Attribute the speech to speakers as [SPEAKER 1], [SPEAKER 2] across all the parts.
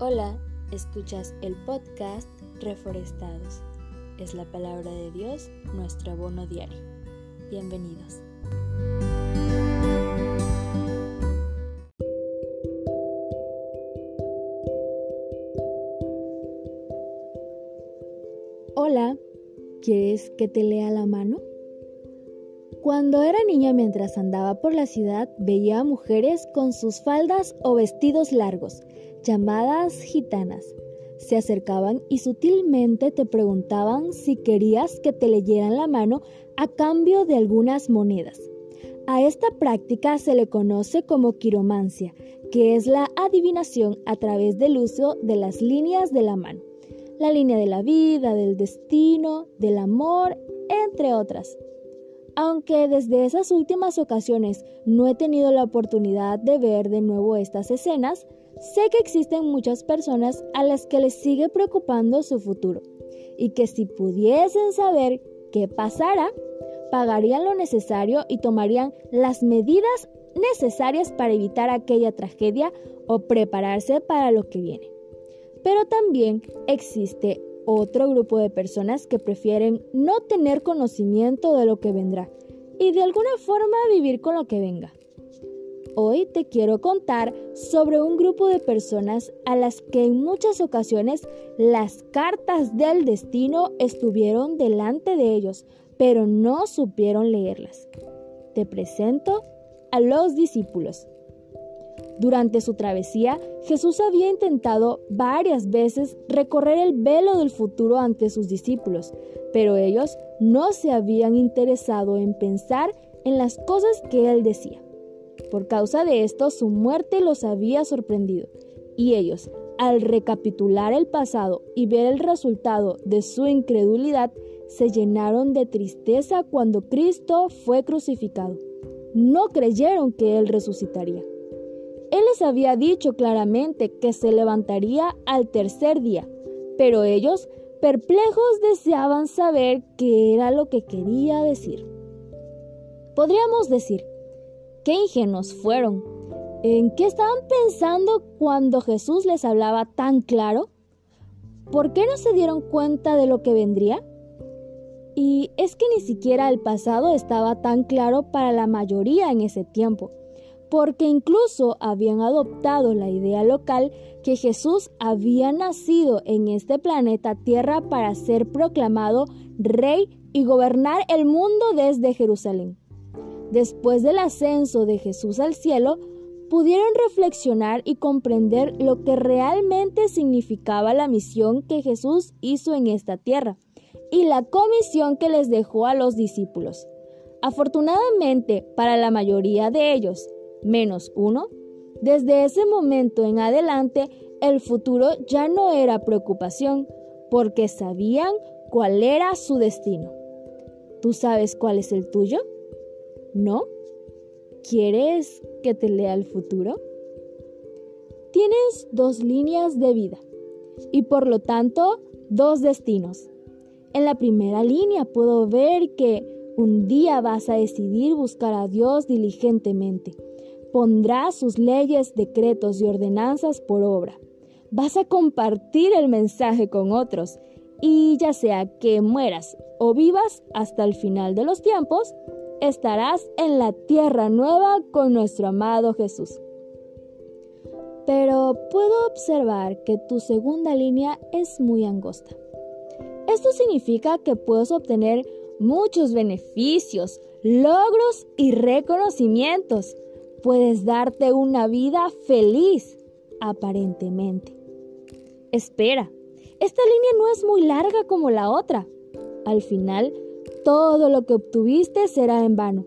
[SPEAKER 1] Hola, escuchas el podcast Reforestados. Es la palabra de Dios, nuestro abono diario. Bienvenidos.
[SPEAKER 2] Hola, ¿quieres que te lea la mano? Cuando era niña mientras andaba por la ciudad veía a mujeres con sus faldas o vestidos largos llamadas gitanas. Se acercaban y sutilmente te preguntaban si querías que te leyeran la mano a cambio de algunas monedas. A esta práctica se le conoce como quiromancia, que es la adivinación a través del uso de las líneas de la mano. La línea de la vida, del destino, del amor, entre otras. Aunque desde esas últimas ocasiones no he tenido la oportunidad de ver de nuevo estas escenas, Sé que existen muchas personas a las que les sigue preocupando su futuro y que si pudiesen saber qué pasará, pagarían lo necesario y tomarían las medidas necesarias para evitar aquella tragedia o prepararse para lo que viene. Pero también existe otro grupo de personas que prefieren no tener conocimiento de lo que vendrá y de alguna forma vivir con lo que venga. Hoy te quiero contar sobre un grupo de personas a las que en muchas ocasiones las cartas del destino estuvieron delante de ellos, pero no supieron leerlas. Te presento a los discípulos. Durante su travesía, Jesús había intentado varias veces recorrer el velo del futuro ante sus discípulos, pero ellos no se habían interesado en pensar en las cosas que él decía. Por causa de esto, su muerte los había sorprendido, y ellos, al recapitular el pasado y ver el resultado de su incredulidad, se llenaron de tristeza cuando Cristo fue crucificado. No creyeron que Él resucitaría. Él les había dicho claramente que se levantaría al tercer día, pero ellos, perplejos, deseaban saber qué era lo que quería decir. Podríamos decir, Qué ingenuos fueron. ¿En qué estaban pensando cuando Jesús les hablaba tan claro? ¿Por qué no se dieron cuenta de lo que vendría? Y es que ni siquiera el pasado estaba tan claro para la mayoría en ese tiempo, porque incluso habían adoptado la idea local que Jesús había nacido en este planeta Tierra para ser proclamado rey y gobernar el mundo desde Jerusalén después del ascenso de Jesús al cielo, pudieron reflexionar y comprender lo que realmente significaba la misión que Jesús hizo en esta tierra y la comisión que les dejó a los discípulos. Afortunadamente para la mayoría de ellos, menos uno, desde ese momento en adelante el futuro ya no era preocupación, porque sabían cuál era su destino. ¿Tú sabes cuál es el tuyo? ¿No? ¿Quieres que te lea el futuro? Tienes dos líneas de vida y por lo tanto dos destinos. En la primera línea puedo ver que un día vas a decidir buscar a Dios diligentemente. Pondrás sus leyes, decretos y ordenanzas por obra. Vas a compartir el mensaje con otros y ya sea que mueras o vivas hasta el final de los tiempos, estarás en la tierra nueva con nuestro amado Jesús. Pero puedo observar que tu segunda línea es muy angosta. Esto significa que puedes obtener muchos beneficios, logros y reconocimientos. Puedes darte una vida feliz, aparentemente. Espera, esta línea no es muy larga como la otra. Al final, todo lo que obtuviste será en vano,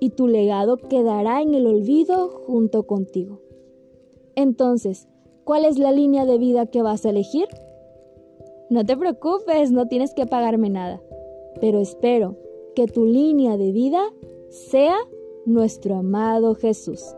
[SPEAKER 2] y tu legado quedará en el olvido junto contigo. Entonces, ¿cuál es la línea de vida que vas a elegir? No te preocupes, no tienes que pagarme nada, pero espero que tu línea de vida sea nuestro amado Jesús.